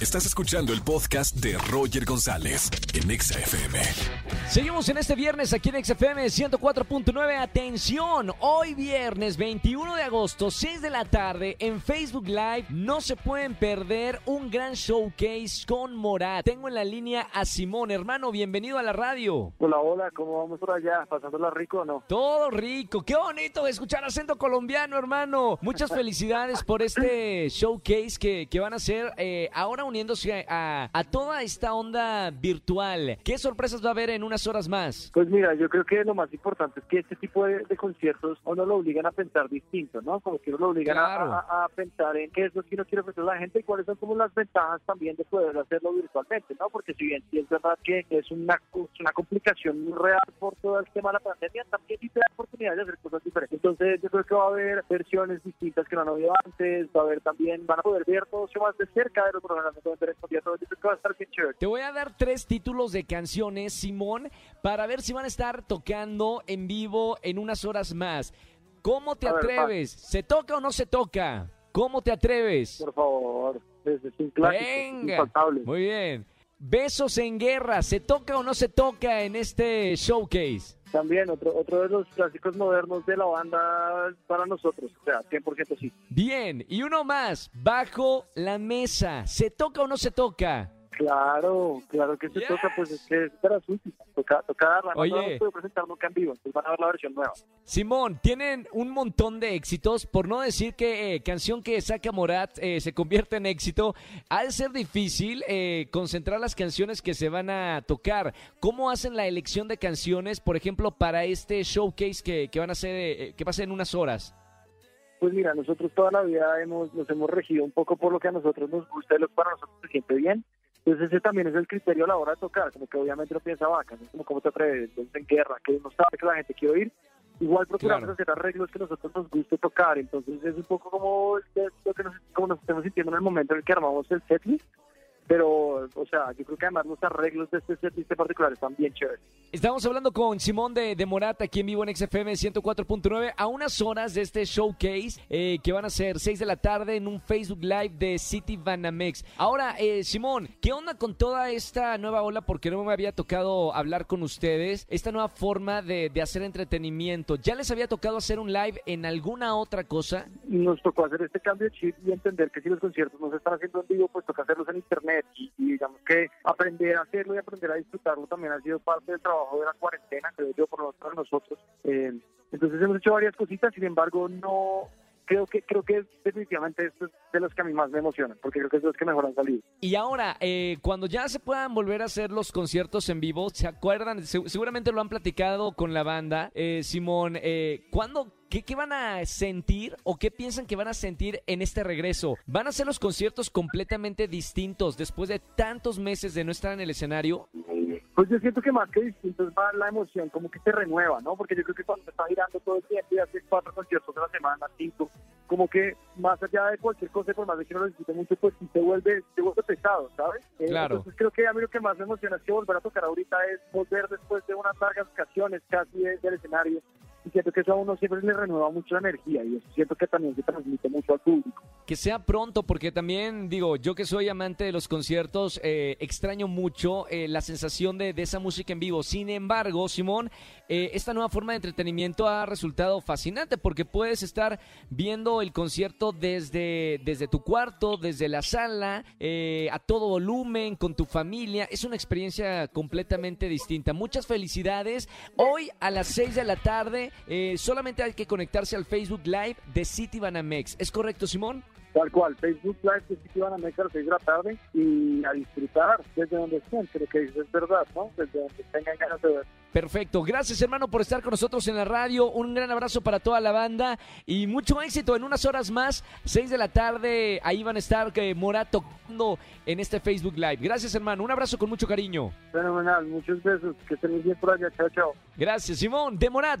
Estás escuchando el podcast de Roger González en Exa FM. Seguimos en este viernes aquí en XFM 104.9. Atención, hoy viernes 21 de agosto, 6 de la tarde, en Facebook Live no se pueden perder un gran showcase con Morat. Tengo en la línea a Simón, hermano, bienvenido a la radio. Hola, hola, ¿cómo vamos por allá? ¿Pasándola rico o no? Todo rico, qué bonito escuchar acento colombiano, hermano. Muchas felicidades por este showcase que, que van a hacer eh, ahora uniéndose a, a toda esta onda virtual. ¿Qué sorpresas va a haber en unas horas más? Pues mira, yo creo que lo más importante es que este tipo de, de conciertos a uno lo obligan a pensar distinto, ¿no? Como que uno lo obligan a- Claro. a, a pensar en qué es lo que uno quiere ofrecer a la gente y cuáles son como las ventajas también de poder hacerlo virtualmente, ¿no? Porque si bien sí es verdad que es una, una complicación muy real por todo el tema de la pandemia, también sí te da oportunidad de hacer cosas diferentes. Entonces yo creo que va a haber versiones distintas que no han habido antes, va a haber también, van a poder ver todo eso más de cerca de los programas Te voy a dar tres títulos de canciones, Simón, para ver si van a estar tocando en vivo en unas horas más. ¿Cómo te A ver, atreves? ¿Se toca o no se toca? ¿Cómo te atreves? Por favor, es, es un clásico, Venga. Muy bien. Besos en guerra, ¿se toca o no se toca en este showcase? También otro, otro de los clásicos modernos de la banda para nosotros, o sea, 100% sí. Bien, y uno más, bajo la mesa, ¿se toca o no se toca? Claro, claro que se Yes. toca, pues es que es para sus toca, toca darla, no Oye. no podido presentar nunca en vivo, entonces van a ver la versión nueva. Simón, tienen un montón de éxitos, por no decir que eh, canción que saca Morat eh, se convierte en éxito, ha de ser difícil eh, concentrar las canciones que se van a tocar. ¿Cómo hacen la elección de canciones, por ejemplo, para este showcase que, que van a hacer, eh, que va a ser en unas horas? Pues mira, nosotros toda la vida hemos, nos hemos regido un poco por lo que a nosotros nos gusta y lo que para nosotros se siente bien. Entonces ese también es el criterio a la hora de tocar, como que obviamente uno piensa vaca, ¿no? como cómo te atreves, entonces en guerra, que uno sabe que la gente quiere oír. Igual procuramos Claro. hacer arreglos que a nosotros nos guste tocar, entonces es un poco como lo que nos, como nos estamos sintiendo en el momento en el que armamos el setlist, pero, o sea, yo creo que además los arreglos de este en particular están bien chéveres. Estamos hablando con Simón de, de Morat aquí en vivo en XFM 104.9 a unas horas de este showcase eh, que van a ser 6 de la tarde en un Facebook Live de City Banamex. Ahora, eh, Simón, ¿qué onda con toda esta nueva ola? Porque no me había tocado hablar con ustedes. Esta nueva forma de, de hacer entretenimiento. ¿Ya les había tocado hacer un live en alguna otra cosa? Nos tocó hacer este cambio de chip y entender que si los conciertos no se están haciendo en vivo, pues toca hacerlos en internet y, y digamos que aprender a hacerlo y aprender a disfrutarlo también ha sido parte del trabajo de la cuarentena, creo yo, por lo menos para nosotros. Eh, entonces hemos hecho varias cositas, sin embargo, no creo que creo que definitivamente esto es de los que a mí más me emocionan, porque creo que es de los que mejor han salido. Y ahora, eh, cuando ya se puedan volver a hacer los conciertos en vivo, ¿se acuerdan? Se- seguramente lo han platicado con la banda. Eh, Simón, eh, ¿cuándo, qué, qué van a sentir o qué piensan que van a sentir en este regreso? ¿Van a ser los conciertos completamente distintos después de tantos meses de no estar en el escenario? Pues yo siento que más que distintos va la emoción, como que se renueva, ¿no? Porque yo creo que cuando está girando todo el tiempo y hace cuatro conciertos a la semana, cinco, como que más allá de cualquier cosa, por más de que no lo disfrute mucho, pues sí se vuelve, se vuelve pesado, ¿sabes? Eh, Claro. Entonces creo que a mí lo que más me emociona es que volver a tocar ahorita es volver después de unas largas ocasiones casi de- del escenario. Y siento que eso a uno siempre le renueva mucho la energía y eso siento que también se transmite mucho al público. Que sea pronto, porque también digo, yo que soy amante de los conciertos, eh, extraño mucho eh, la sensación de, de esa música en vivo. Sin embargo, Simón, eh, esta nueva forma de entretenimiento ha resultado fascinante porque puedes estar viendo el concierto desde, desde tu cuarto, desde la sala, a todo volumen, con tu familia. Es una experiencia completamente distinta. Muchas felicidades. Hoy a las 6 de la tarde solamente hay que conectarse al Facebook Live de City Banamex. ¿Es correcto, Simón? Tal cual, Facebook Live que sí que van a meter a las 6 de la tarde y a disfrutar desde donde estén, creo que es verdad, ¿no? Desde donde tengan ganas de ver. Perfecto. Gracias, hermano, por estar con nosotros en la radio. Un gran abrazo para toda la banda y mucho éxito en unas horas más. 6 de la tarde, ahí van a estar eh, Morat tocando en este Facebook Live. Gracias, hermano. Un abrazo con mucho cariño. Fenomenal, muchos besos, que estén bien por allá, chao, chao. Gracias, Simón de Morat.